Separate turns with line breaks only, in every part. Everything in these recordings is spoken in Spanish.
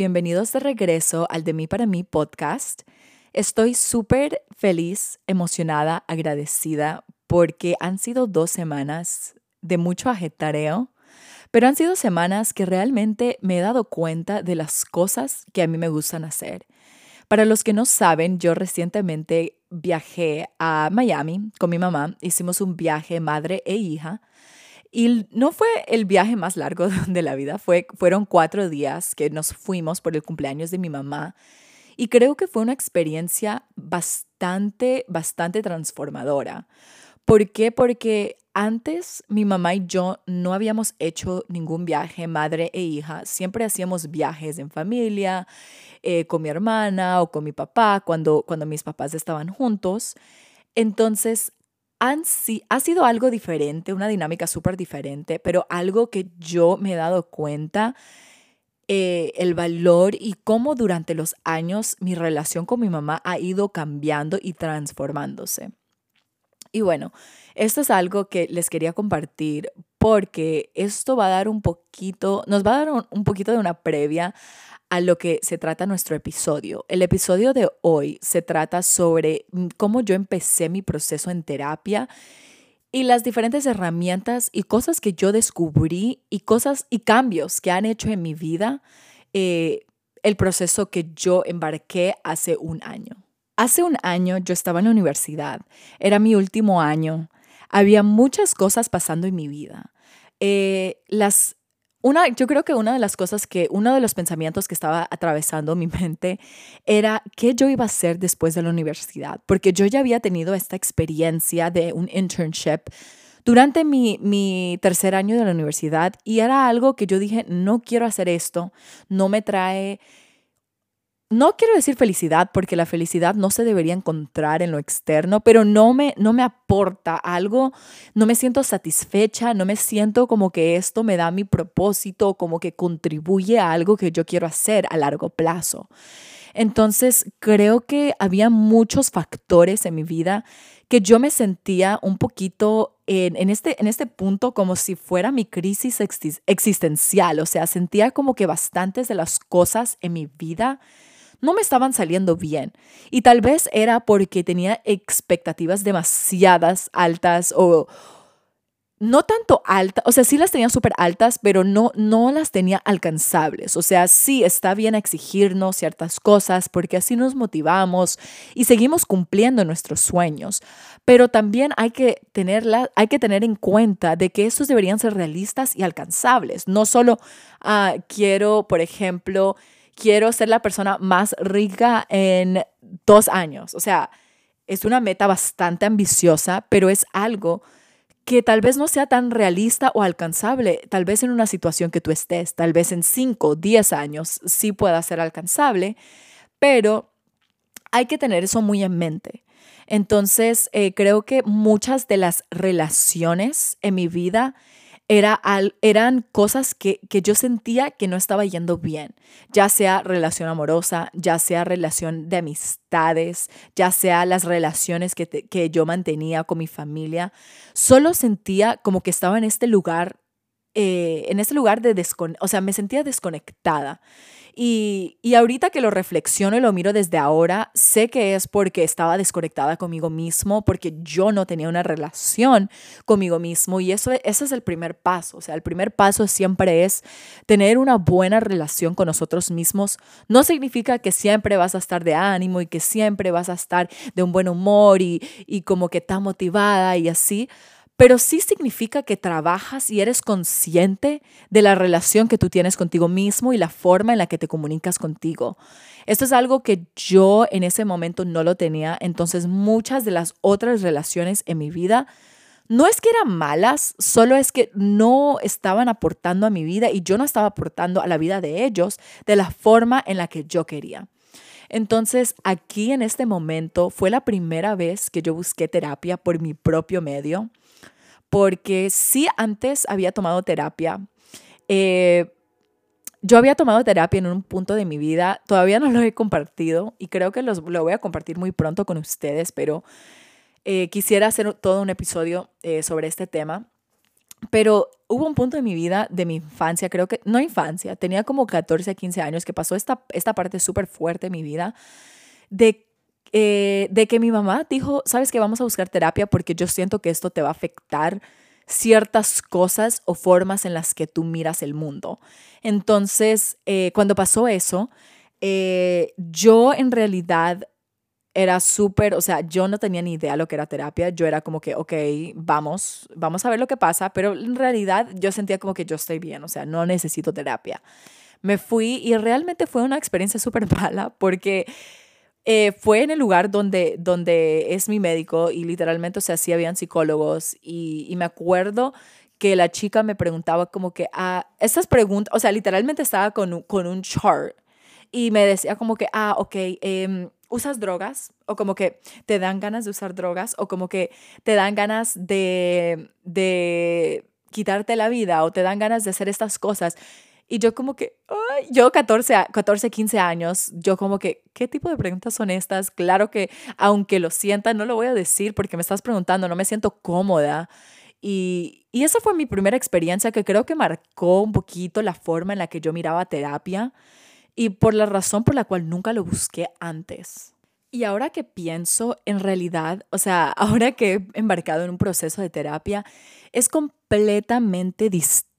bienvenidos de regreso al De mí para mí podcast. Estoy súper feliz, emocionada, agradecida porque han sido dos semanas de mucho ajetareo, pero han sido semanas que realmente me he dado cuenta de las cosas que a mí me gustan hacer. Para los que no saben, yo recientemente viajé a Miami con mi mamá, hicimos un viaje madre e hija y no fue el viaje más largo de la vida, fue, fueron cuatro días que nos fuimos por el cumpleaños de mi mamá. Y creo que fue una experiencia bastante, bastante transformadora. ¿Por qué? Porque antes mi mamá y yo no habíamos hecho ningún viaje, madre e hija. Siempre hacíamos viajes en familia, eh, con mi hermana o con mi papá, cuando, cuando mis papás estaban juntos. Entonces, ha sido algo diferente, una dinámica súper diferente, pero algo que yo me he dado cuenta, eh, el valor y cómo durante los años mi relación con mi mamá ha ido cambiando y transformándose. Y bueno, esto es algo que les quería compartir porque esto va a dar un poquito, nos va a dar un poquito de una previa a lo que se trata nuestro episodio. El episodio de hoy se trata sobre mm, cómo yo empecé mi proceso en terapia y las diferentes herramientas y cosas que yo descubrí y cosas y cambios que han hecho en mi vida eh, el proceso que yo embarqué hace un año. Hace un año yo estaba en la universidad, era mi último año, había muchas cosas pasando en mi vida. Eh, las una, yo creo que una de las cosas que, uno de los pensamientos que estaba atravesando mi mente era qué yo iba a hacer después de la universidad, porque yo ya había tenido esta experiencia de un internship durante mi, mi tercer año de la universidad y era algo que yo dije, no quiero hacer esto, no me trae no quiero decir felicidad porque la felicidad no se debería encontrar en lo externo, pero no me, no me aporta algo, no me siento satisfecha, no me siento como que esto me da mi propósito, como que contribuye a algo que yo quiero hacer a largo plazo. Entonces, creo que había muchos factores en mi vida que yo me sentía un poquito en, en, este, en este punto como si fuera mi crisis existencial, o sea, sentía como que bastantes de las cosas en mi vida no me estaban saliendo bien. Y tal vez era porque tenía expectativas demasiadas altas o no tanto altas, o sea, sí las tenía súper altas, pero no, no las tenía alcanzables. O sea, sí está bien exigirnos ciertas cosas porque así nos motivamos y seguimos cumpliendo nuestros sueños. Pero también hay que, tenerla, hay que tener en cuenta de que estos deberían ser realistas y alcanzables. No solo ah, quiero, por ejemplo, quiero ser la persona más rica en dos años. O sea, es una meta bastante ambiciosa, pero es algo que tal vez no sea tan realista o alcanzable, tal vez en una situación que tú estés, tal vez en cinco, diez años sí pueda ser alcanzable, pero hay que tener eso muy en mente. Entonces, eh, creo que muchas de las relaciones en mi vida era eran cosas que, yo sentía que no estaba yendo bien, ya sea relación amorosa, ya sea relación de amistades, ya sea las relaciones que, que yo mantenía con mi familia. Solo sentía como que estaba en este lugar, eh, en este lugar de desconectada, o sea, me sentía desconectada. Y, ahorita que lo reflexiono y lo miro desde ahora, sé que es porque estaba desconectada conmigo mismo, porque yo no tenía una relación conmigo mismo. Y eso, ese es el primer paso. O sea, el primer paso siempre es tener una buena relación con nosotros mismos. No significa que siempre vas a estar de ánimo y que siempre vas a estar de un buen humor y, y como que tan motivada y así pero sí significa que trabajas y eres consciente de la relación que tú tienes contigo mismo y la forma en la que te comunicas contigo. Esto es algo que yo en ese momento no lo tenía, entonces muchas de las otras relaciones en mi vida no es que eran malas, solo es que no estaban aportando a mi vida y yo no estaba aportando a la vida de ellos de la forma en la que yo quería. Entonces, aquí en este momento fue la primera vez que yo busqué terapia por mi propio medio porque sí antes había tomado terapia. Eh, yo había tomado terapia en un punto de mi vida, todavía no lo he compartido y creo que lo voy a compartir muy pronto con ustedes, pero eh, quisiera hacer todo un episodio eh, sobre este tema. Pero hubo un punto en mi vida, de mi infancia, creo que, no infancia, tenía como 14, 15 años, que pasó esta, esta parte súper fuerte en mi vida, de, eh, de que mi mamá dijo, sabes que vamos a buscar terapia porque yo siento que esto te va a afectar ciertas cosas o formas en las que tú miras el mundo. Entonces, eh, cuando pasó eso, eh, yo en realidad era súper, o sea, yo no tenía ni idea lo que era terapia, yo era como que, ok, vamos, vamos a ver lo que pasa, pero en realidad yo sentía como que yo estoy bien, o sea, no necesito terapia. Me fui y realmente fue una experiencia súper mala porque eh, fue en el lugar donde, donde es mi médico y literalmente, o sea, sí habían psicólogos y, y me acuerdo que la chica me preguntaba como que, ah, estas preguntas, o sea, literalmente estaba con un, con un chart y me decía como que, ah, ok, eh, ¿usas drogas? O como que te dan ganas de usar drogas, o como que te dan ganas de, de quitarte la vida, o te dan ganas de hacer estas cosas. Y yo como que, ay, yo 14, 14, 15 años, yo como que, ¿qué tipo de preguntas son estas? Claro que aunque lo sienta, no lo voy a decir porque me estás preguntando, no me siento cómoda. Y, y esa fue mi primera experiencia que creo que marcó un poquito la forma en la que yo miraba terapia y por la razón por la cual nunca lo busqué antes. Y ahora que pienso, en realidad, o sea, ahora que he embarcado en un proceso de terapia, es completamente distinto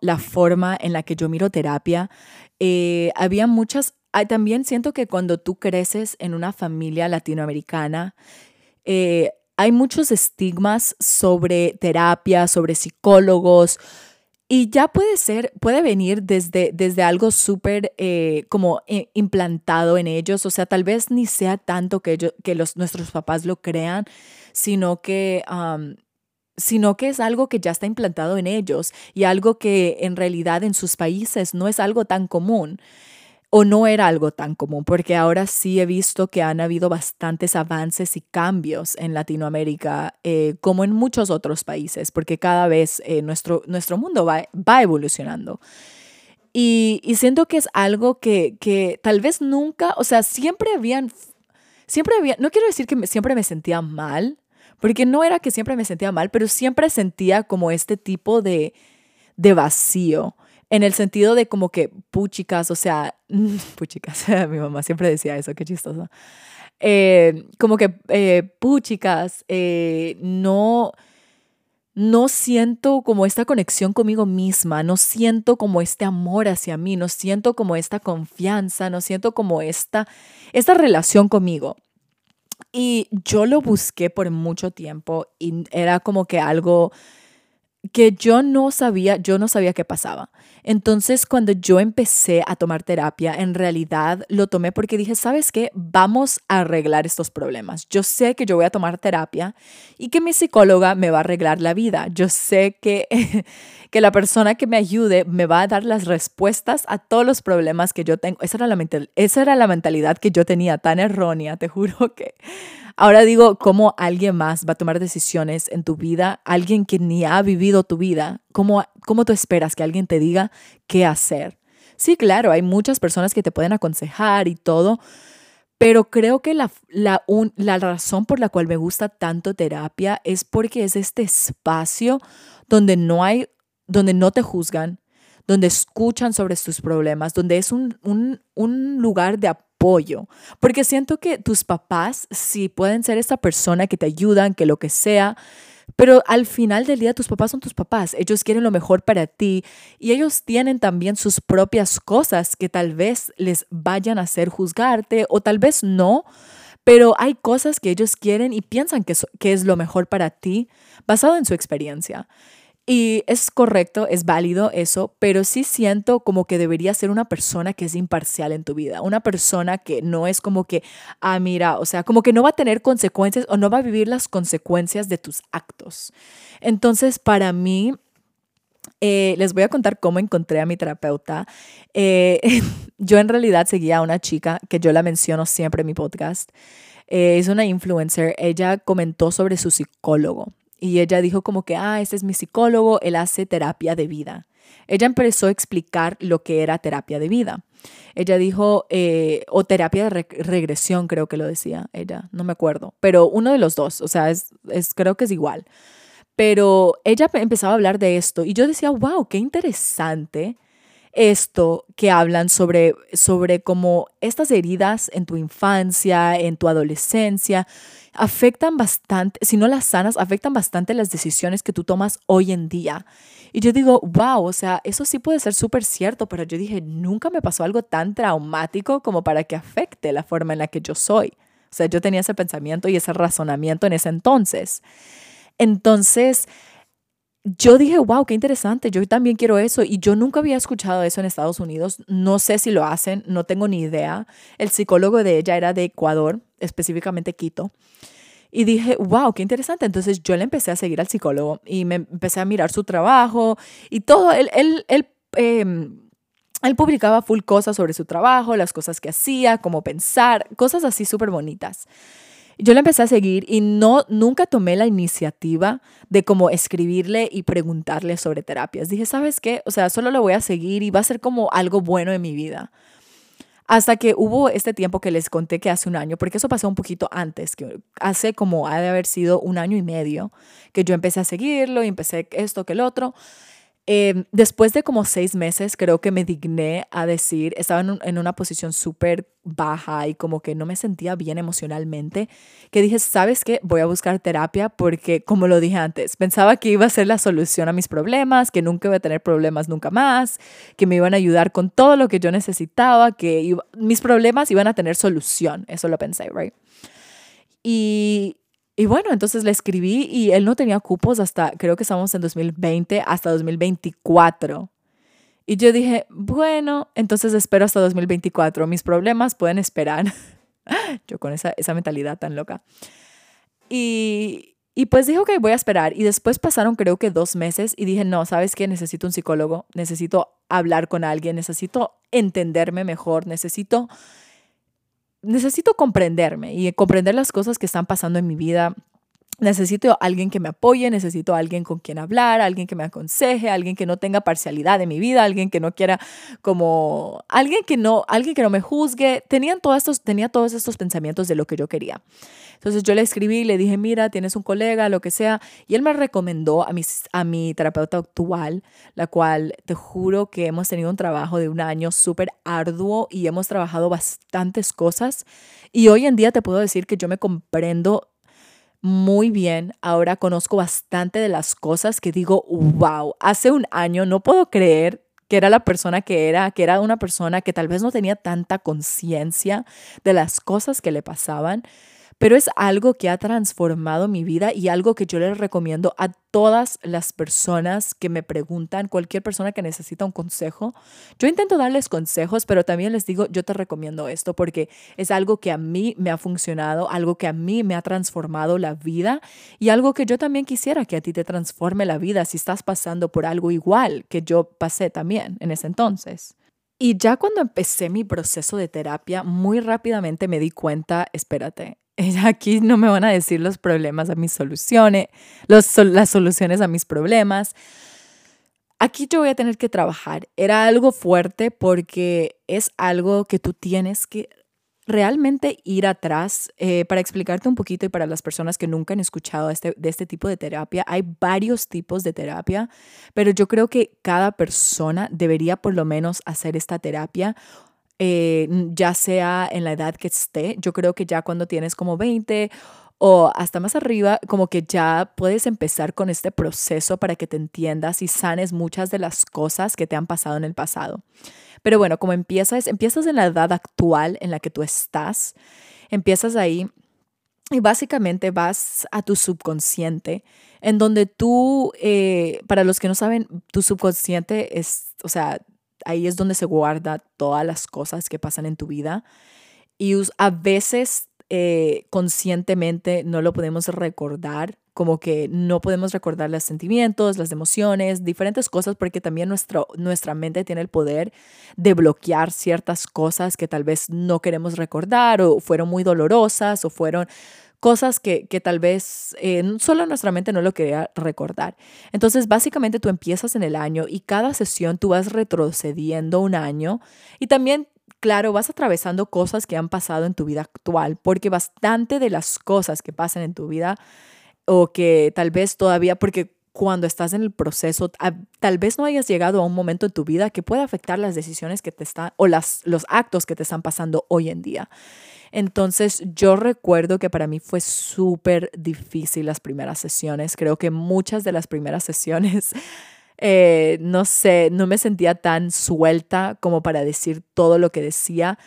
la forma en la que yo miro terapia. Eh, había muchas, también siento que cuando tú creces en una familia latinoamericana, eh, hay muchos estigmas sobre terapia, sobre psicólogos, y ya puede ser, puede venir desde, desde algo súper eh, como implantado en ellos, o sea, tal vez ni sea tanto que, que los, nuestros papás lo crean, sino que, sino que es algo que ya está implantado en ellos y algo que en realidad en sus países no es algo tan común o no era algo tan común, porque ahora sí he visto que han habido bastantes avances y cambios en Latinoamérica, eh, como en muchos otros países, porque cada vez eh, nuestro, nuestro mundo va, va evolucionando. Y, y, siento que es algo que, que tal vez nunca, o sea, siempre habían, siempre había, no quiero decir que siempre me sentía mal, porque no era que siempre me sentía mal, pero siempre sentía como este tipo de, de vacío en el sentido de como que puchicas, o sea, puchicas, mi mamá siempre decía eso, qué chistoso. Eh, como que eh, puchicas, eh, no, no siento como esta conexión conmigo misma, no siento como este amor hacia mí, no siento como esta confianza, no siento como esta, esta relación conmigo. Y yo lo busqué por mucho tiempo y era como que algo que yo no sabía, yo no sabía qué pasaba. Entonces, cuando yo empecé a tomar terapia, en realidad lo tomé porque dije, ¿sabes qué? Vamos a arreglar estos problemas. Yo sé que yo voy a tomar terapia y que mi psicóloga me va a arreglar la vida. Yo sé que, que la persona que me ayude me va a dar las respuestas a todos los problemas que yo tengo. Esa era la, esa era la mentalidad que yo tenía tan errónea, te juro que Ahora digo, ¿cómo alguien más va a tomar decisiones en tu vida? Alguien que ni ha vivido tu vida. ¿Cómo, cómo tú esperas que alguien te diga qué hacer? Sí, claro, hay muchas personas que te pueden aconsejar y todo, pero creo que la, la, la razón por la cual me gusta tanto terapia es porque es este espacio donde no hay, donde no te juzgan, donde escuchan sobre tus problemas, donde es un, un, un lugar de apoyo porque siento que tus papás sí pueden ser esa persona que te ayudan, que lo que sea, pero al final del día tus papás son tus papás, ellos quieren lo mejor para ti. Y ellos tienen también sus propias cosas que tal vez les vayan a hacer juzgarte o tal vez no, pero hay cosas que ellos quieren y piensan que, que es lo mejor para ti basado en su experiencia. Y es correcto, es válido eso, pero sí siento como que debería ser una persona que es imparcial en tu vida, una persona que no es como que, ah, mira, o sea, como que no va a tener consecuencias o no va a vivir las consecuencias de tus actos. Entonces, para mí, eh, les voy a contar cómo encontré a mi terapeuta. Eh, yo en realidad seguía a una chica que yo la menciono siempre en mi podcast. Eh, es una influencer. Ella comentó sobre su psicólogo y ella dijo como que, ah, este es mi psicólogo, él hace terapia de vida. Ella empezó a explicar lo que era terapia de vida. Ella dijo, eh, o terapia de regresión, creo que lo decía ella, no me acuerdo, pero uno de los dos, o sea, es, es, creo que es igual. Pero ella empezaba a hablar de esto y yo decía, wow, qué interesante esto que hablan sobre, sobre cómo estas heridas en tu infancia, en tu adolescencia, afectan bastante, si no las sanas, afectan bastante las decisiones que tú tomas hoy en día. Y yo digo, wow, o sea, eso sí puede ser súper cierto, pero yo dije, nunca me pasó algo tan traumático como para que afecte la forma en la que yo soy. O sea, yo tenía ese pensamiento y ese razonamiento en ese entonces. Entonces, yo dije, wow, qué interesante, yo también quiero eso. Y yo nunca había escuchado eso en Estados Unidos. No sé si lo hacen, no tengo ni idea. El psicólogo de ella era de Ecuador, específicamente Quito. Y dije, wow, qué interesante. Entonces yo le empecé a seguir al psicólogo y me empecé a mirar su trabajo y todo. Él, él, él, em, él publicaba full cosas sobre su trabajo, las cosas que hacía, cómo pensar, cosas así súper bonitas. Yo le empecé a seguir y no, nunca tomé la iniciativa de como escribirle y preguntarle sobre terapias. Dije, ¿sabes qué? O sea, solo lo voy a seguir y va a ser como algo bueno en mi vida. Hasta que hubo este tiempo que les conté que hace un año, porque eso pasó un poquito antes, que hace como ha de haber sido un año y medio, que yo empecé a seguirlo y empecé esto que el otro. Em, después de como seis meses, creo que me digné a decir, estaba en, una posición súper baja y como que no me sentía bien emocionalmente, que dije, ¿sabes qué? Voy a buscar terapia porque, como lo dije antes, pensaba que iba a ser la solución a mis problemas, que nunca iba a tener problemas nunca más, que me iban a ayudar con todo lo que yo necesitaba, que mis problemas iban a tener solución, eso lo pensé, ¿right? Y y bueno, entonces le escribí y él no tenía cupos hasta, creo que estamos en 2020, hasta 2024. Y yo dije, bueno, entonces espero hasta 2024. Mis problemas pueden esperar. yo con esa, esa mentalidad tan loca. Y, y pues dijo que voy a esperar. Y después pasaron creo que dos meses y dije, no, ¿sabes qué? Necesito un psicólogo, necesito hablar con alguien, necesito entenderme mejor, necesito necesito comprenderme y comprender las cosas que están pasando en mi vida. Necesito alguien que me apoye, necesito alguien con quien hablar, alguien que me aconseje, alguien que no tenga parcialidad en mi vida, alguien que no quiera como alguien que no, alguien que no me juzgue. Tenían todos estos, tenía todos estos pensamientos de lo que yo quería. Entonces yo le escribí y le dije, mira, tienes un colega, lo que sea. Y él me recomendó a mi, a mi terapeuta actual, la cual te juro que hemos tenido un trabajo de un año súper arduo y hemos trabajado bastantes cosas. Y hoy en día te puedo decir que yo me comprendo muy bien. Ahora conozco bastante de las cosas que digo, wow, hace un año no puedo creer que era la persona que era, que era una persona que tal vez no tenía tanta conciencia de las cosas que le pasaban pero es algo que ha transformado mi vida y algo que yo les recomiendo a todas las personas que me preguntan, cualquier persona que necesita un consejo. Yo intento darles consejos, pero también les digo, yo te recomiendo esto porque es algo que a mí me ha funcionado, algo que a mí me ha transformado la vida y algo que yo también quisiera que a ti te transforme la vida si estás pasando por algo igual que yo pasé también en ese entonces. Y ya cuando empecé mi proceso de terapia, muy rápidamente me di cuenta, espérate, Aquí no me van a decir los problemas a mis soluciones, los, las soluciones a mis problemas. Aquí yo voy a tener que trabajar. Era algo fuerte porque es algo que tú tienes que realmente ir atrás. Eh, para explicarte un poquito y para las personas que nunca han escuchado este, de este tipo de terapia, hay varios tipos de terapia, pero yo creo que cada persona debería por lo menos hacer esta terapia eh, ya sea en la edad que esté. Yo creo que ya cuando tienes como 20 o hasta más arriba, como que ya puedes empezar con este proceso para que te entiendas y sanes muchas de las cosas que te han pasado en el pasado. Pero bueno, como empiezas, empiezas en la edad actual en la que tú estás, empiezas ahí y básicamente vas a tu subconsciente, en donde tú, eh, para los que no saben, tu subconsciente es, o sea, ahí es donde se guarda todas las cosas que pasan en tu vida. Y a veces eh, conscientemente no lo podemos recordar, como que no podemos recordar los sentimientos, las emociones, diferentes cosas, porque también nuestra mente tiene el poder de bloquear ciertas cosas que tal vez no queremos recordar o fueron muy dolorosas o fueron cosas que, que tal vez eh, solo nuestra mente no lo quería recordar. Entonces, básicamente tú empiezas en el año y cada sesión tú vas retrocediendo un año y también claro, vas atravesando cosas que han pasado en tu vida actual, porque bastante de las cosas que pasan en tu vida o que tal vez todavía, porque cuando estás en el proceso, tal vez no hayas llegado a un momento en tu vida que pueda afectar las decisiones que te están o las, los actos que te están pasando hoy en día. Entonces yo recuerdo que para mí fue súper difícil las primeras sesiones. Creo que muchas de las primeras sesiones, eh, no sé, no me sentía tan suelta como para decir todo lo que decía.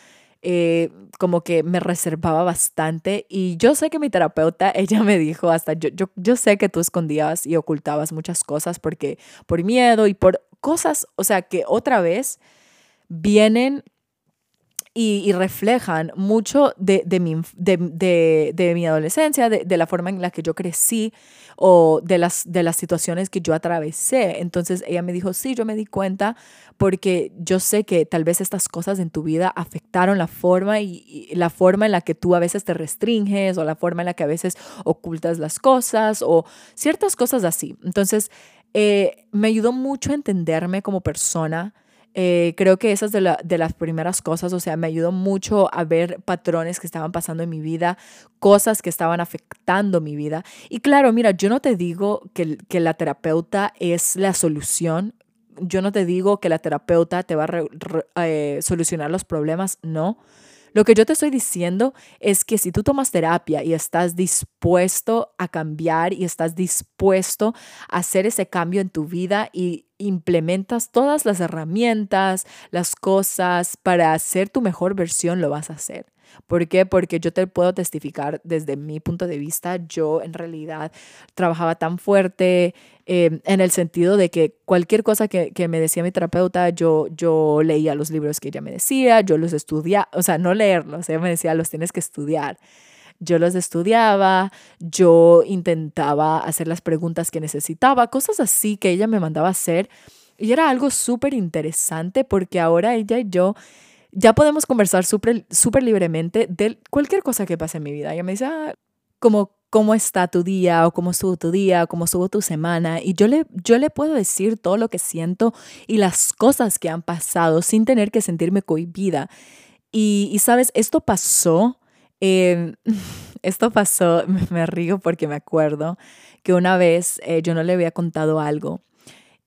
Eh, como que me reservaba bastante y yo sé que mi terapeuta, ella me dijo hasta, yo, yo, yo sé que tú escondías y ocultabas muchas cosas porque por miedo y por cosas, o sea, que otra vez vienen y, reflejan mucho de, mi, de, mi adolescencia, de, la forma en la que yo crecí o de las, de las situaciones que yo atravesé. Entonces ella me dijo, sí, yo me di cuenta porque yo sé que tal vez estas cosas en tu vida afectaron la forma y, la forma en la que tú a veces te restringes o la forma en la que a veces ocultas las cosas o ciertas cosas así. Entonces eh, me ayudó mucho a entenderme como persona eh, creo que esas la, de las primeras cosas, o sea, me ayudó mucho a ver patrones que estaban pasando en mi vida, cosas que estaban afectando mi vida. Y claro, mira, yo no te digo que, que la terapeuta es la solución, yo no te digo que la terapeuta te va a eh, solucionar los problemas, no. Lo que yo te estoy diciendo es que si tú tomas terapia y estás dispuesto a cambiar y estás dispuesto a hacer ese cambio en tu vida y implementas todas las herramientas, las cosas para hacer tu mejor versión, lo vas a hacer. ¿Por qué? Porque yo te puedo testificar desde mi punto de vista, yo en realidad trabajaba tan fuerte em, en el sentido de que cualquier cosa que, que, me decía mi terapeuta, yo, yo leía los libros que ella me decía, yo los estudiaba, o sea, no leerlos, ella me decía, los tienes que estudiar. Yo los estudiaba, yo intentaba hacer las preguntas que necesitaba, cosas así que ella me mandaba hacer. Y era algo súper interesante porque ahora ella y yo ya podemos conversar súper super libremente de cualquier cosa que pase en mi vida. Ella me dice, ah, como, ¿cómo está tu día? O cómo estuvo tu día, cómo estuvo tu semana. Y yo le, yo le puedo decir todo lo que siento y las cosas que han pasado sin tener que sentirme cohibida. Y, y sabes, esto pasó, em, esto pasó, me río porque me acuerdo que una vez eh, yo no le había contado algo.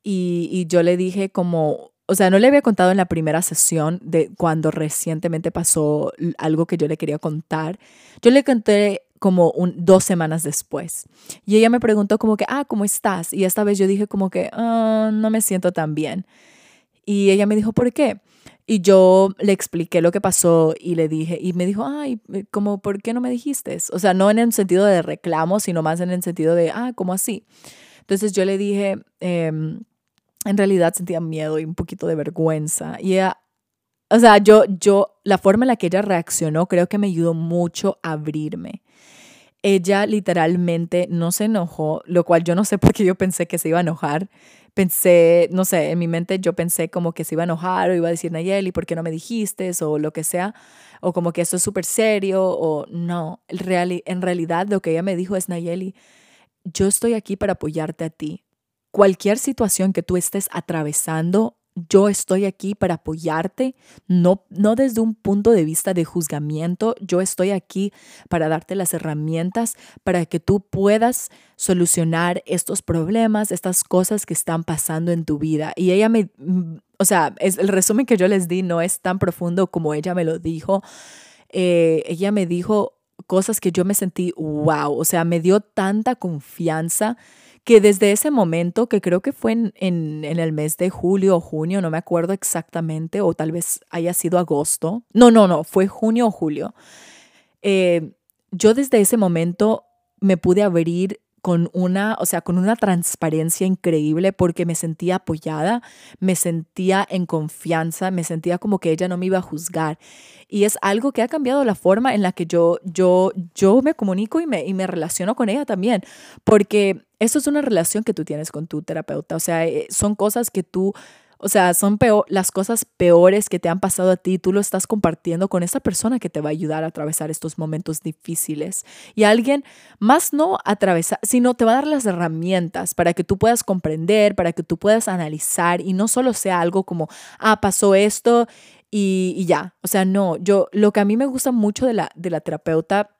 Y, y, yo le dije como, o sea, no le había contado en la primera sesión de cuando recientemente pasó algo que yo le quería contar. Yo le conté como un, dos semanas después. Y ella me preguntó como que, ah, ¿cómo estás? Y esta vez yo dije como que, ah, no me siento tan bien. Y ella me dijo, ¿por qué? Y yo le expliqué lo que pasó y le dije, y me dijo, ay, como, ¿por qué no me dijiste? O sea, no en el sentido de reclamo, sino más en el sentido de, ah, ¿cómo así? Entonces yo le dije, eh, en realidad sentía miedo y un poquito de vergüenza. Y ella, o sea, yo, yo, la forma en la que ella reaccionó creo que me ayudó mucho a abrirme. Ella literalmente no se enojó, lo cual yo no sé por qué yo pensé que se iba a enojar. Pensé, no sé, en mi mente yo pensé como que se iba a enojar o iba a decir, Nayeli, ¿por qué no me dijiste? O lo que sea, o como que esto es súper serio, o no. En realidad lo que ella me dijo es, Nayeli, yo estoy aquí para apoyarte a ti cualquier situación que tú estés atravesando, yo estoy aquí para apoyarte, no, no desde un punto de vista de juzgamiento, yo estoy aquí para darte las herramientas para que tú puedas solucionar estos problemas, estas cosas que están pasando en tu vida. Y ella me, o sea, es, el resumen que yo les di no es tan profundo como ella me lo dijo. Eh, ella me dijo cosas que yo me sentí, wow, o sea, me dio tanta confianza que desde ese momento, que creo que fue en, en, el mes de julio o junio, no me acuerdo exactamente, o tal vez haya sido agosto, no, no, no, fue junio o julio, eh, yo desde ese momento me pude abrir con una, o sea, con una transparencia increíble porque me sentía apoyada, me sentía en confianza, me sentía como que ella no me iba a juzgar. Y es algo que ha cambiado la forma en la que yo, yo, yo me comunico y me, y me relaciono con ella también, porque eso es una relación que tú tienes con tu terapeuta, o sea, eh, son cosas que tú o sea, son peor, las cosas peores que te han pasado a ti, tú lo estás compartiendo con esa persona que te va a ayudar a atravesar estos momentos difíciles. Y alguien más no atravesar, sino te va a dar las herramientas para que tú puedas comprender, para que tú puedas analizar y no solo sea algo como, ah, pasó esto y, ya. O sea, no, yo lo que a mí me gusta mucho de la, de la terapeuta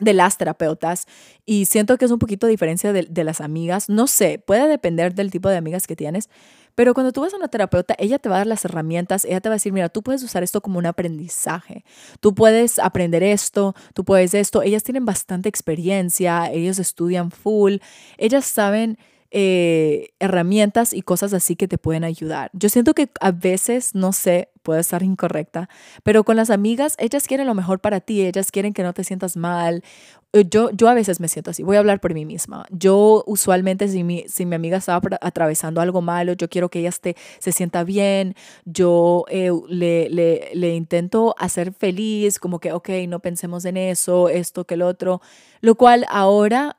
de las terapeutas y siento que es un poquito diferencia de, de, las amigas. No sé, puede depender del tipo de amigas que tienes, pero cuando tú vas a una terapeuta, ella te va a dar las herramientas, ella te va a decir, mira, tú puedes usar esto como un aprendizaje, tú puedes aprender esto, tú puedes esto. Ellas tienen bastante experiencia, ellos estudian full, ellas saben eh, herramientas y cosas así que te pueden ayudar. Yo siento que a veces, no sé, puedo estar incorrecta, pero con las amigas, ellas quieren lo mejor para ti, ellas quieren que no te sientas mal. Eh, yo, yo a veces me siento así, voy a hablar por mí misma. Yo usualmente si mi, si mi amiga estaba atravesando algo malo, yo quiero que ella esté, se sienta bien, yo eh, le, le, intento hacer feliz, como que, ok, no pensemos en eso, esto que el otro, lo cual ahora...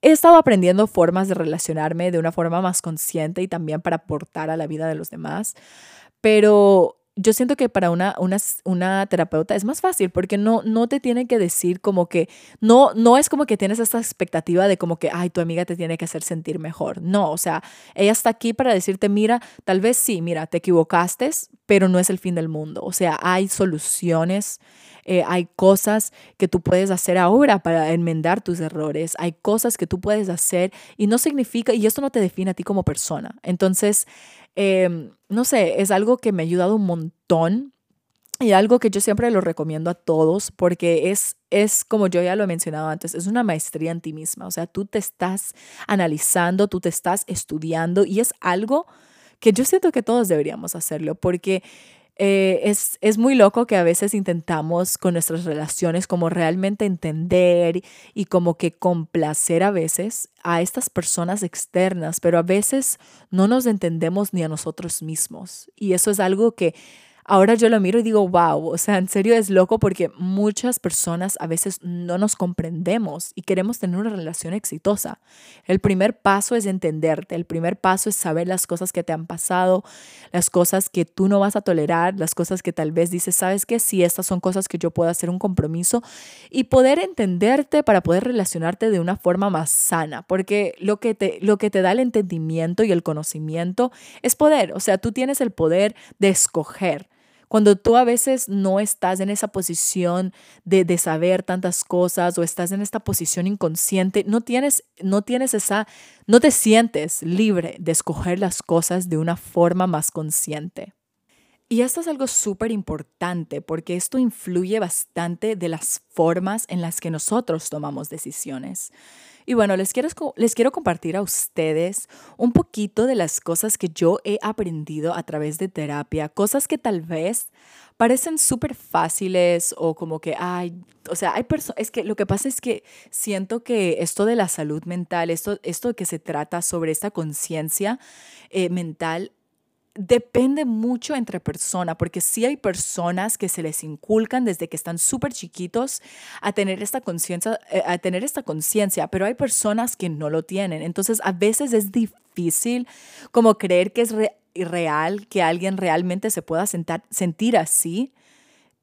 He estado aprendiendo formas de relacionarme de una forma más consciente y también para aportar a la vida de los demás, pero yo siento que para una, una, una, terapeuta es más fácil porque no, no te tiene que decir como que, no, no es como que tienes esta expectativa de como que, ay, tu amiga te tiene que hacer sentir mejor. No, o sea, ella está aquí para decirte, mira, tal vez sí, mira, te equivocaste, pero no es el fin del mundo. O sea, hay soluciones eh, hay cosas que tú puedes hacer ahora para enmendar tus errores, hay cosas que tú puedes hacer y no significa, y esto no te define a ti como persona. Entonces, em, no sé, es algo que me ha ayudado un montón. Y algo que yo siempre lo recomiendo a todos porque es, es, como yo ya lo he mencionado antes, es una maestría en ti misma. O sea, tú te estás analizando, tú te estás estudiando y es algo que yo siento que todos deberíamos hacerlo porque eh, es, es muy loco que a veces intentamos con nuestras relaciones como realmente entender y como que complacer a veces a estas personas externas, pero a veces no nos entendemos ni a nosotros mismos. Y eso es algo que ahora yo lo miro y digo, wow, o sea, en serio es loco porque muchas personas a veces no nos comprendemos y queremos tener una relación exitosa. El primer paso es entenderte, el primer paso es saber las cosas que te han pasado, las cosas que tú no vas a tolerar, las cosas que tal vez dices, sabes que sí, estas son cosas que yo puedo hacer un compromiso y poder entenderte para poder relacionarte de una forma más sana, porque lo que te, lo que te da el entendimiento y el conocimiento es poder, o sea, tú tienes el poder de escoger cuando tú a veces no estás en esa posición de, de, saber tantas cosas o estás en esta posición inconsciente, no tienes, no tienes esa, no te sientes libre de escoger las cosas de una forma más consciente. Y esto es algo súper importante porque esto influye bastante de las formas en las que nosotros tomamos decisiones. Y bueno, les quiero, les quiero compartir a ustedes un poquito de las cosas que yo he aprendido a través de terapia, cosas que tal vez parecen súper fáciles o como que, ay, o sea, hay personas, es que lo que pasa es que siento que esto de la salud mental, esto, esto que se trata sobre esta conciencia eh, mental, depende mucho entre personas, porque sí hay personas que se les inculcan desde que están súper chiquitos a tener esta conciencia, eh, a tener esta conciencia, pero hay personas que no lo tienen. Entonces, a veces es difícil como creer que es real, que alguien realmente se pueda sentar, sentir así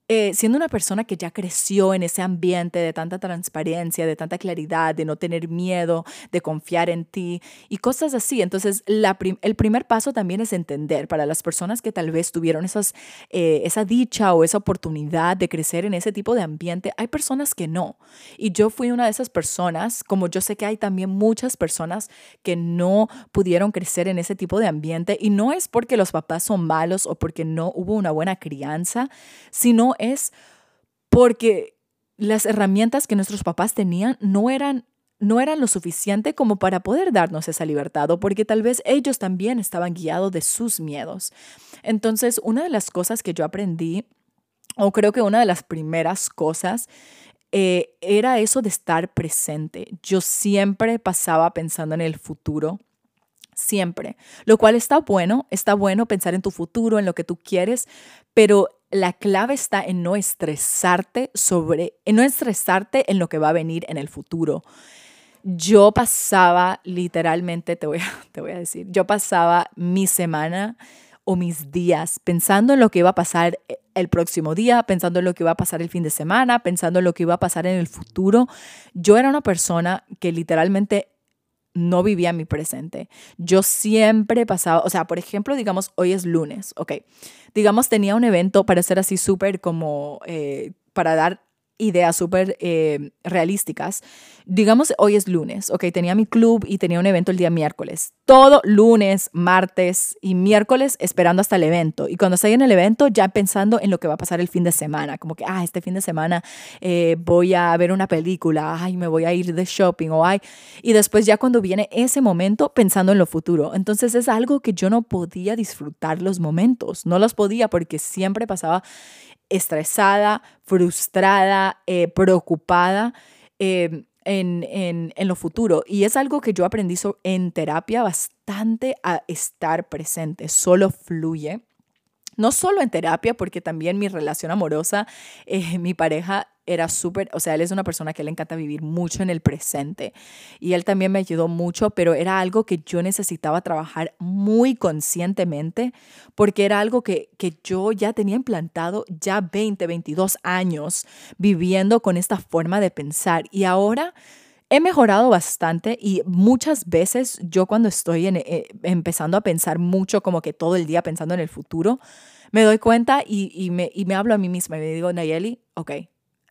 eh, siendo una persona que ya creció en ese ambiente de tanta transparencia, de tanta claridad, de no tener miedo, de confiar en ti y cosas así. Entonces, la el primer paso también es entender para las personas que tal vez tuvieron esas, eh, esa dicha o esa oportunidad de crecer en ese tipo de ambiente, hay personas que no. Y yo fui una de esas personas, como yo sé que hay también muchas personas que no pudieron crecer en ese tipo de ambiente y no es porque los papás son malos o porque no hubo una buena crianza, sino es porque las herramientas que nuestros papás tenían no eran no eran lo suficiente como para poder darnos esa libertad o porque tal vez ellos también estaban guiados de sus miedos. Entonces, una de las cosas que yo aprendí, o creo que una de las primeras cosas, eh, era eso de estar presente. Yo siempre pasaba pensando en el futuro siempre, lo cual está bueno, está bueno pensar en tu futuro, en lo que tú quieres, pero la clave está en no estresarte sobre, en no estresarte en lo que va a venir en el futuro. Yo pasaba literalmente, te voy a, te voy a decir, yo pasaba mi semana o mis días pensando en lo que iba a pasar el próximo día, pensando en lo que iba a pasar el fin de semana, pensando en lo que iba a pasar en el futuro. Yo era una persona que literalmente no vivía mi presente. Yo siempre pasaba, o sea, por ejemplo, digamos, hoy es lunes, ok. Digamos, tenía un evento para ser así súper como, eh, para dar ideas súper eh, realísticas. Digamos, hoy es lunes, ok, tenía mi club y tenía un evento el día miércoles. Todo lunes, martes y miércoles esperando hasta el evento. Y cuando estoy en el evento, ya pensando en lo que va a pasar el fin de semana. Como que, ah, este fin de semana eh, voy a ver una película, ay, me voy a ir de shopping, o ay. Y después ya cuando viene ese momento, pensando en lo futuro. Entonces es algo que yo no podía disfrutar los momentos. No los podía porque siempre pasaba estresada, frustrada, eh, preocupada em, en, en, lo futuro. Y es algo que yo aprendí en terapia bastante a estar presente, solo fluye. No solo en terapia, porque también mi relación amorosa, eh, mi pareja era súper, o sea, él es una persona que le encanta vivir mucho en el presente y él también me ayudó mucho, pero era algo que yo necesitaba trabajar muy conscientemente porque era algo que, que yo ya tenía implantado ya 20, 22 años viviendo con esta forma de pensar y ahora... He mejorado bastante y muchas veces yo cuando estoy en, eh, empezando a pensar mucho, como que todo el día pensando en el futuro, me doy cuenta y, me, y me hablo a mí misma y me digo, Nayeli, ok,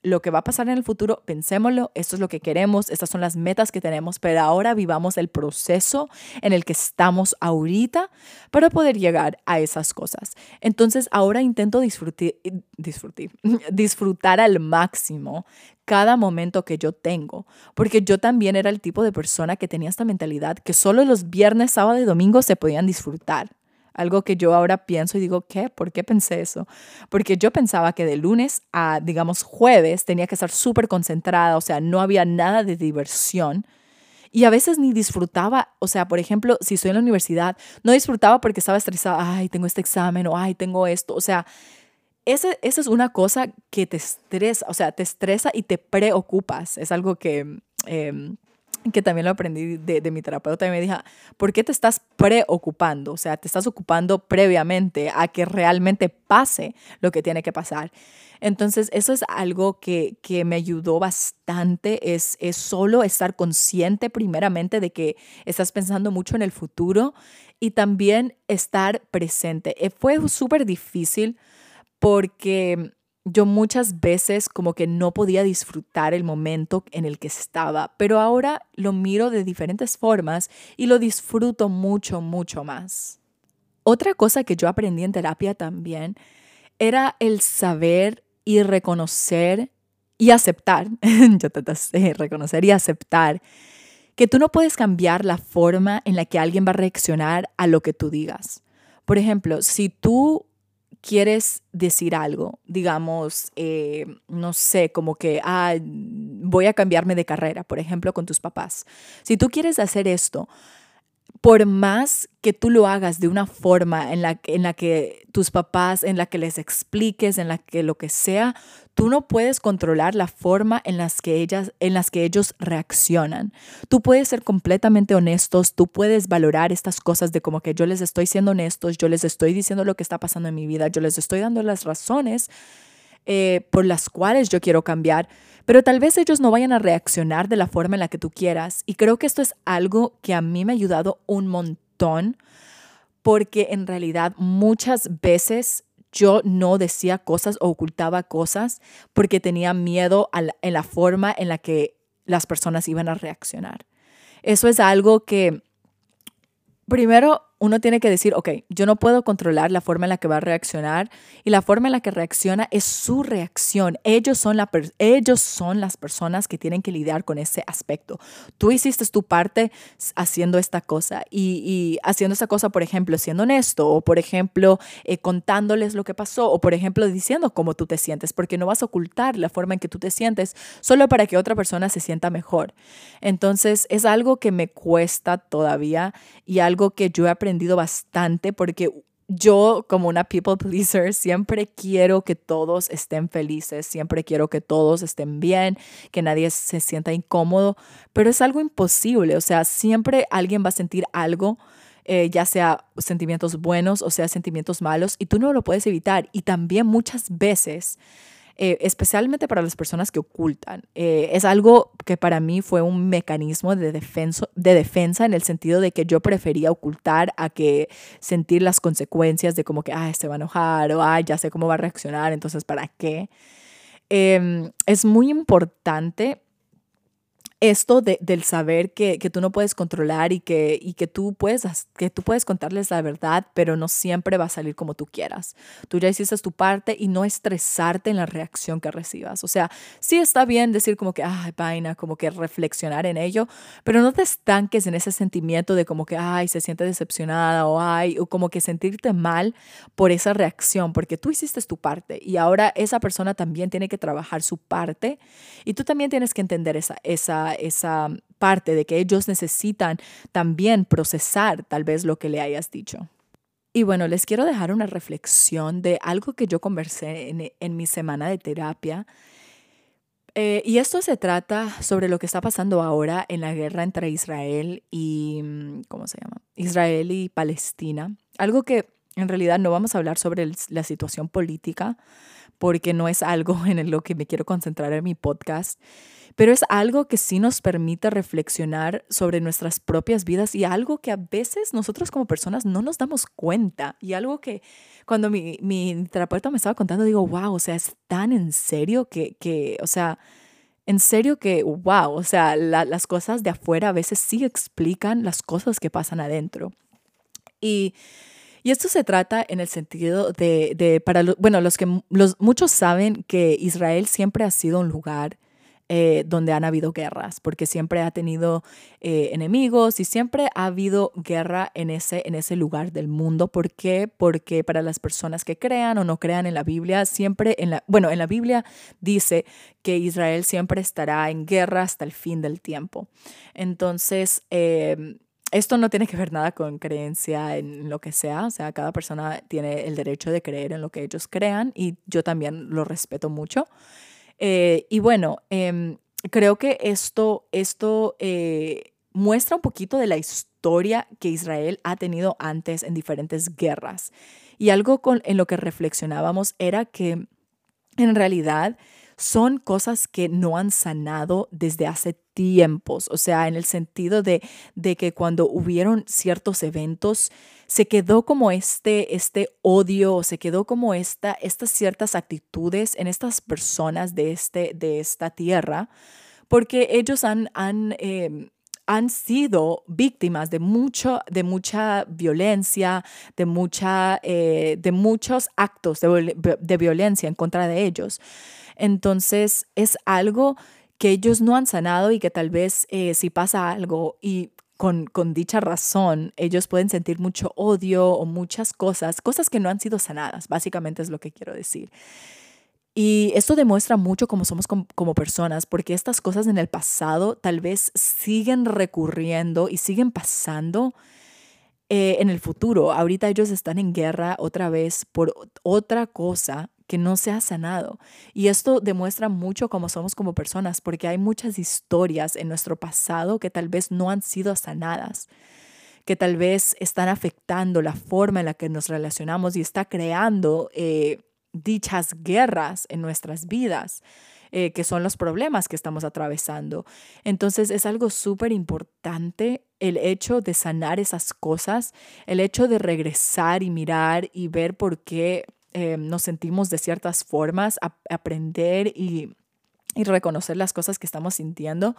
lo que va a pasar en el futuro, pensémoslo, esto es lo que queremos, estas son las metas que tenemos, pero ahora vivamos el proceso en el que estamos ahorita para poder llegar a esas cosas. Entonces ahora intento disfrutar, disfrutar al máximo cada momento que yo tengo, porque yo también era el tipo de persona que tenía esta mentalidad que solo los viernes, sábado y domingo se podían disfrutar. Algo que yo ahora pienso y digo, ¿qué? ¿Por qué pensé eso? Porque yo pensaba que de lunes a, digamos, jueves tenía que estar súper concentrada, o sea, no había nada de diversión. Y a veces ni disfrutaba, o sea, por ejemplo, si estoy en la universidad, no disfrutaba porque estaba estresada, ay, tengo este examen o ay, tengo esto, o sea, esa, esa es una cosa que te estresa, o sea, te estresa y te preocupas. Es algo que... Em, que también lo aprendí de, mi terapeuta y me dijo, ¿por qué te estás preocupando? O sea, te estás ocupando previamente a que realmente pase lo que tiene que pasar. Entonces, eso es algo que, que me ayudó bastante, es, es solo estar consciente primeramente de que estás pensando mucho en el futuro y también estar presente. Eh, fue súper difícil porque yo muchas veces como que no podía disfrutar el momento en el que estaba, pero ahora lo miro de diferentes formas y lo disfruto mucho, mucho más. Otra cosa que yo aprendí en terapia también era el saber y reconocer y aceptar, yo te reconocer y aceptar que tú no puedes cambiar la forma en la que alguien va a reaccionar a lo que tú digas. Por ejemplo, si tú quieres decir algo, digamos, eh, no sé, como que, ah, voy a cambiarme de carrera, por ejemplo, con tus papás. Si tú quieres hacer esto, por más que tú lo hagas de una forma en la, en la que tus papás, en la que les expliques, en la que lo que sea, tú no puedes controlar la forma en las que ellas, en las que ellos reaccionan. Tú puedes ser completamente honestos, tú puedes valorar estas cosas de como que yo les estoy siendo honestos, yo les estoy diciendo lo que está pasando en mi vida, yo les estoy dando las razones eh, por las cuales yo quiero cambiar, pero tal vez ellos no vayan a reaccionar de la forma en la que tú quieras. Y creo que esto es algo que a mí me ha ayudado un montón, porque en realidad muchas veces yo no decía cosas o ocultaba cosas porque tenía miedo en la forma en la que las personas iban a reaccionar. Eso es algo que primero uno tiene que decir, ok, yo no puedo controlar la forma en la que va a reaccionar y la forma en la que reacciona es su reacción. Ellos son, la ellos son las personas que tienen que lidiar con ese aspecto. Tú hiciste tu parte haciendo esta cosa y, haciendo esa cosa, por ejemplo, siendo honesto o, por ejemplo, eh, contándoles lo que pasó o, por ejemplo, diciendo cómo tú te sientes, porque no vas a ocultar la forma en que tú te sientes solo para que otra persona se sienta mejor. Entonces, es algo que me cuesta todavía y algo que yo he aprendido bastante porque yo como una people pleaser siempre quiero que todos estén felices, siempre quiero que todos estén bien, que nadie se sienta incómodo, pero es algo imposible, o sea, siempre alguien va a sentir algo. Eh, ya sea sentimientos buenos o sea sentimientos malos, y tú no lo puedes evitar. Y también muchas veces eh, especialmente para las personas que ocultan. Eh, es algo que para mí fue un mecanismo de, defensa, de defensa en el sentido de que yo prefería ocultar a que sentir las consecuencias de como que, ay, se va a enojar o, ya sé cómo va a reaccionar, entonces, ¿para qué? em, es muy importante esto de, del saber que, que, tú no puedes controlar y, que, y que, tú puedes, que tú puedes contarles la verdad, pero no siempre va a salir como tú quieras. Tú ya hiciste tu parte y no estresarte en la reacción que recibas. O sea, sí está bien decir como que, ay, vaina, como que reflexionar en ello, pero no te estanques en ese sentimiento de como que, ay, se siente decepcionada o ay, o como que sentirte mal por esa reacción, porque tú hiciste tu parte y ahora esa persona también tiene que trabajar su parte y tú también tienes que entender esa, esa esa, parte de que ellos necesitan también procesar tal vez lo que le hayas dicho. Y bueno, les quiero dejar una reflexión de algo que yo conversé en, mi semana de terapia. Eh, y esto se trata sobre lo que está pasando ahora en la guerra entre Israel y, mm, ¿cómo se llama? Israel y Palestina. Algo que en realidad no vamos a hablar sobre la situación política, porque no es algo en lo que me quiero concentrar en mi podcast, pero es algo que sí nos permite reflexionar sobre nuestras propias vidas y algo que a veces nosotros como personas no nos damos cuenta y algo que cuando mi, mi terapeuta me estaba contando digo, wow, o sea, es tan en serio que, que o sea, en serio que, wow, o sea, las cosas de afuera a veces sí explican las cosas que pasan adentro. Y y esto se trata en el sentido de, para bueno, los que los, muchos saben que Israel siempre ha sido un lugar eh, donde han habido guerras, porque siempre ha tenido eh, enemigos y siempre ha habido guerra en ese, en ese lugar del mundo. ¿Por qué? Porque para las personas que crean o no crean en la Biblia, siempre en la, bueno, en la Biblia dice que Israel siempre estará en guerra hasta el fin del tiempo. Entonces, em, esto no tiene que ver nada con creencia en lo que sea, o sea, cada persona tiene el derecho de creer en lo que ellos crean y yo también lo respeto mucho. Eh, y bueno, em, creo que esto, esto eh, muestra un poquito de la historia que Israel ha tenido antes en diferentes guerras. Y algo con, en lo que reflexionábamos era que en realidad son cosas que no han sanado desde hace tiempos, o sea, en el sentido de, de que cuando hubieron ciertos eventos, se quedó como este, este odio, se quedó como esta, estas ciertas actitudes en estas personas de, este, de esta tierra, porque ellos han, han em, han sido víctimas de, mucho, de mucha violencia, de, mucha, eh, de muchos actos de, violencia en contra de ellos. Entonces es algo que ellos no han sanado y que tal vez eh, si pasa algo y con, con, dicha razón ellos pueden sentir mucho odio o muchas cosas, cosas que no han sido sanadas, básicamente es lo que quiero decir. Y esto demuestra mucho cómo somos como, personas, porque estas cosas en el pasado tal vez siguen recurriendo y siguen pasando eh, en el futuro. Ahorita ellos están en guerra otra vez por otra cosa que no se ha sanado. Y esto demuestra mucho cómo somos como personas, porque hay muchas historias en nuestro pasado que tal vez no han sido sanadas que tal vez están afectando la forma en la que nos relacionamos y está creando eh, dichas guerras en nuestras vidas, eh, que son los problemas que estamos atravesando. Entonces es algo súper importante el hecho de sanar esas cosas, el hecho de regresar y mirar y ver por qué eh, nos sentimos de ciertas formas, aprender y, y reconocer las cosas que estamos sintiendo.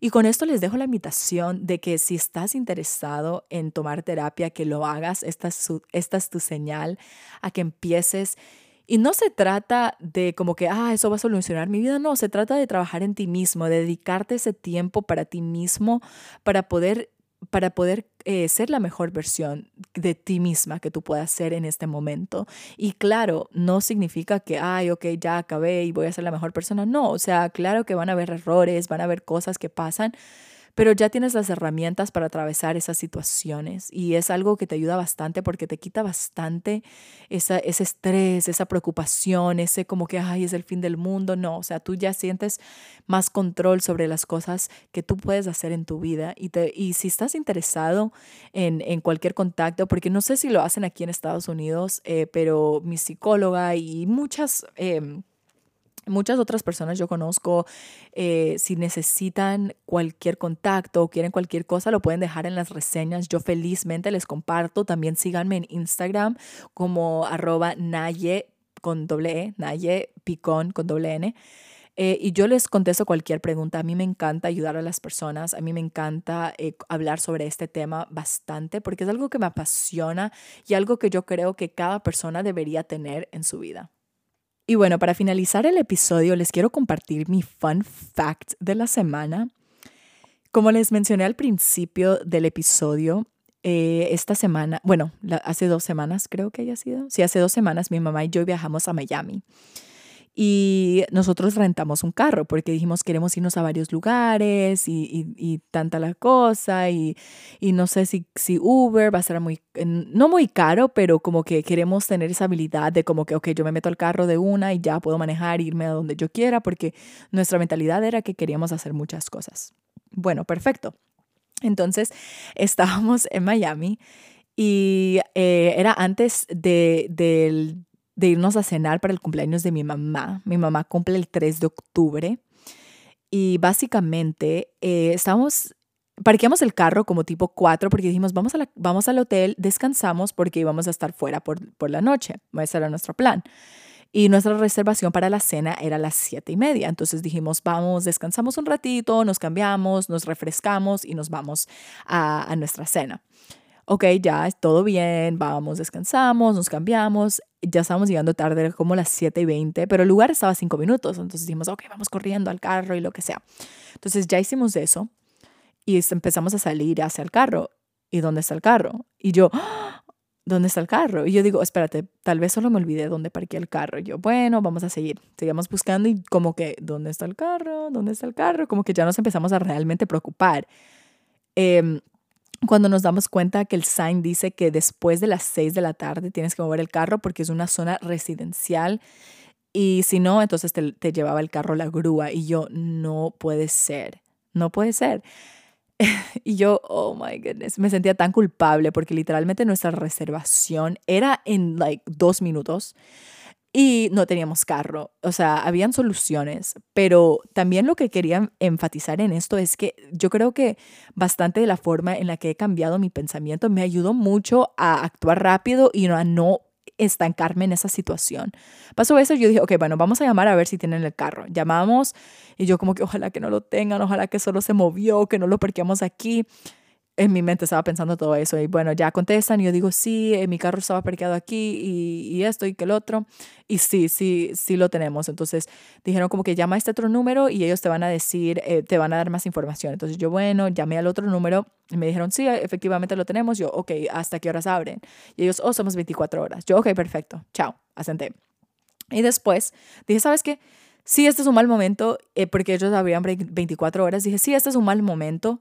Y con esto les dejo la invitación de que si estás interesado en tomar terapia, que lo hagas. Esta es, esta es tu señal a que empieces y no se trata de como que, ah, eso va a solucionar mi vida, no, se trata de trabajar en ti mismo, de dedicarte ese tiempo para ti mismo, para poder, para poder eh, ser la mejor versión de ti misma que tú puedas ser en este momento. Y claro, no significa que, ay, ok, ya acabé y voy a ser la mejor persona, no, o sea, claro que van a haber errores, van a haber cosas que pasan, pero ya tienes las herramientas para atravesar esas situaciones y es algo que te ayuda bastante porque te quita bastante esa, ese estrés, esa preocupación, ese como que, ay, es el fin del mundo. No, o sea, tú ya sientes más control sobre las cosas que tú puedes hacer en tu vida y, te, y si estás interesado en, en cualquier contacto, porque no sé si lo hacen aquí en Estados Unidos, eh, pero mi psicóloga y muchas... Eh, Muchas otras personas yo conozco, eh, si necesitan cualquier contacto o quieren cualquier cosa, lo pueden dejar en las reseñas. Yo felizmente les comparto. También síganme en Instagram como arroba naye con doble E, Naye Picón con doble N. Eh, y yo les contesto cualquier pregunta. A mí me encanta ayudar a las personas, a mí me encanta eh, hablar sobre este tema bastante porque es algo que me apasiona y algo que yo creo que cada persona debería tener en su vida. Y bueno, para finalizar el episodio les quiero compartir mi fun fact de la semana. Como les mencioné al principio del episodio, eh, esta semana, bueno, hace dos semanas creo que haya sido, sí, hace dos semanas mi mamá y yo viajamos a Miami. Y nosotros rentamos un carro porque dijimos queremos irnos a varios lugares y, y, tanta la cosa y, y, no sé si, si Uber va a ser muy, no muy caro, pero como que queremos tener esa habilidad de como que, ok, yo me meto al carro de una y ya puedo manejar, irme a donde yo quiera porque nuestra mentalidad era que queríamos hacer muchas cosas. Bueno, perfecto. Entonces estábamos en Miami y eh, era antes de, del de irnos a cenar para el cumpleaños de mi mamá. Mi mamá cumple el 3 de octubre y básicamente eh, estábamos, parqueamos el carro como tipo 4 porque dijimos, vamos, a vamos al hotel, descansamos porque íbamos a estar fuera por, por la noche. Ese era nuestro plan. Y nuestra reservación para la cena era a las siete y media. Entonces dijimos, vamos, descansamos un ratito, nos cambiamos, nos refrescamos y nos vamos a, a nuestra cena ok, ya todo bien, vamos, descansamos, nos cambiamos. Ya estábamos llegando tarde, como las 7 y 20, pero el lugar estaba a 5 minutos. Entonces dijimos, ok, vamos corriendo al carro y lo que sea. Entonces ya hicimos eso y empezamos a salir hacia el carro. ¿Y dónde está el carro? Y yo, ¡Ah! ¿dónde está el carro? Y yo digo, espérate, tal vez solo me olvidé dónde parqué el carro. Y yo, bueno, vamos a seguir. Seguimos buscando y como que, ¿dónde está el carro? ¿Dónde está el carro? Como que ya nos empezamos a realmente preocupar. Eh, cuando nos damos cuenta que el sign dice que después de las 6 de la tarde tienes que mover el carro porque es una zona residencial y si no, entonces te, llevaba el carro la grúa y yo, no puede ser, no puede ser. y yo, oh my goodness, me sentía tan culpable porque literalmente nuestra reservación era en like dos minutos y no teníamos carro. O sea, habían soluciones, pero también lo que quería enfatizar en esto es que yo creo que bastante de la forma en la que he cambiado mi pensamiento me ayudó mucho a actuar rápido y a no estancarme en esa situación. Pasó eso, yo dije, ok, bueno, vamos a llamar a ver si tienen el carro. Llamamos y yo como que ojalá que no lo tengan, ojalá que solo se movió, que no lo parqueamos aquí en mi mente estaba pensando todo eso. Y bueno, ya contestan y yo digo, sí, eh, mi carro estaba parqueado aquí y, y, esto y que el otro. Y sí, sí, sí lo tenemos. Entonces dijeron como que llama a este otro número y ellos te van a decir, eh, te van a dar más información. Entonces yo, bueno, llamé al otro número y me dijeron, sí, efectivamente lo tenemos. Yo, ok, ¿hasta qué horas abren? Y ellos, oh, somos 24 horas. Yo, ok, perfecto, chao, asenté. Y después dije, ¿sabes qué? Sí, este es un mal momento, eh, porque ellos abrían 24 horas. Dije, sí, este es un mal momento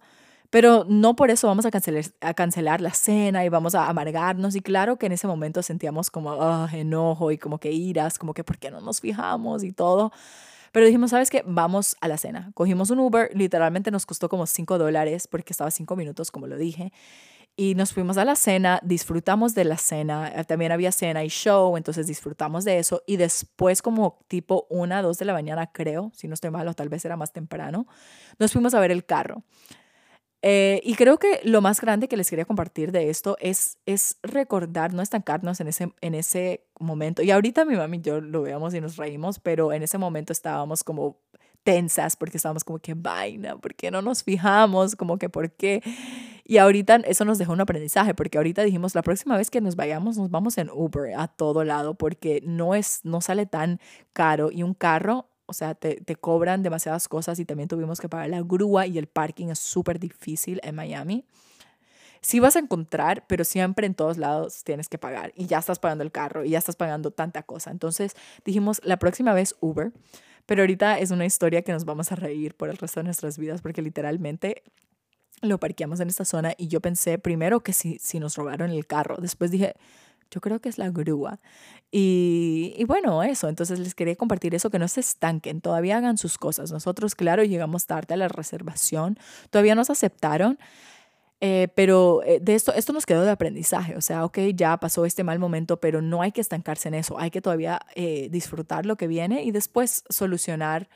pero no por eso vamos a cancelar, la cena y vamos a amargarnos. Y claro que en ese momento sentíamos como oh, enojo y como que iras, como que por qué no nos fijamos y todo. Pero dijimos, ¿sabes qué? Vamos a la cena. Cogimos un Uber, literalmente nos costó como 5 dólares porque estaba 5 minutos, como lo dije. Y nos fuimos a la cena, disfrutamos de la cena, eh, también había cena y show, entonces disfrutamos de eso. Y después, como tipo una, dos de la mañana, creo, si no estoy mal, o tal vez era más temprano, nos fuimos a ver el carro. Eh, y creo que lo más grande que les quería compartir de esto es, es recordar, no estancarnos en ese, en ese momento. Y ahorita mi mami y yo lo veamos y nos reímos, pero en ese momento estábamos como tensas porque estábamos como que vaina, ¿por qué no nos fijamos? Como que por qué. Y ahorita eso nos dejó un aprendizaje porque ahorita dijimos la próxima vez que nos vayamos nos vamos en Uber a todo lado porque no es no sale tan caro y un carro o sea, te, te, cobran demasiadas cosas y también tuvimos que pagar la grúa y el parking es súper difícil en Miami. Sí vas a encontrar, pero siempre en todos lados tienes que pagar y ya estás pagando el carro y ya estás pagando tanta cosa. Entonces dijimos, la próxima vez Uber, pero ahorita es una historia que nos vamos a reír por el resto de nuestras vidas porque literalmente lo parqueamos en esta zona y yo pensé primero que si, si nos robaron el carro, después dije, yo creo que es la grúa. Y, y, bueno, eso, entonces les quería compartir eso, que no se estanquen, todavía hagan sus cosas. Nosotros, claro, llegamos tarde a la reservación, todavía nos aceptaron, eh, pero eh, de esto, esto nos quedó de aprendizaje, o sea, ok, ya pasó este mal momento, pero no hay que estancarse en eso, hay que todavía eh, disfrutar lo que viene y después solucionar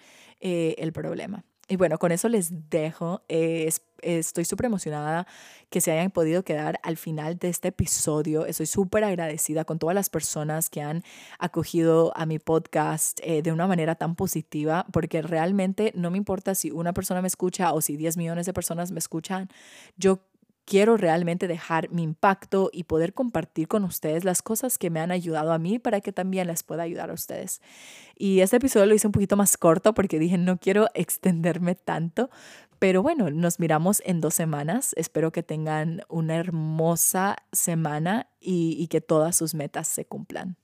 el problema. Y bueno, con eso les dejo. Eh, estoy súper emocionada que se hayan podido quedar al final de este episodio. Estoy súper agradecida con todas las personas que han acogido a mi podcast eh, de una manera tan positiva, porque realmente no me importa si una persona me escucha o si 10 millones de personas me escuchan. Yo quiero realmente dejar mi impacto y poder compartir con ustedes las cosas que me han ayudado a mí para que también les pueda ayudar a ustedes. Y este episodio lo hice un poquito más corto porque dije no quiero extenderme tanto, pero bueno, nos miramos en dos semanas. Espero que tengan una hermosa semana y, y que todas sus metas se cumplan.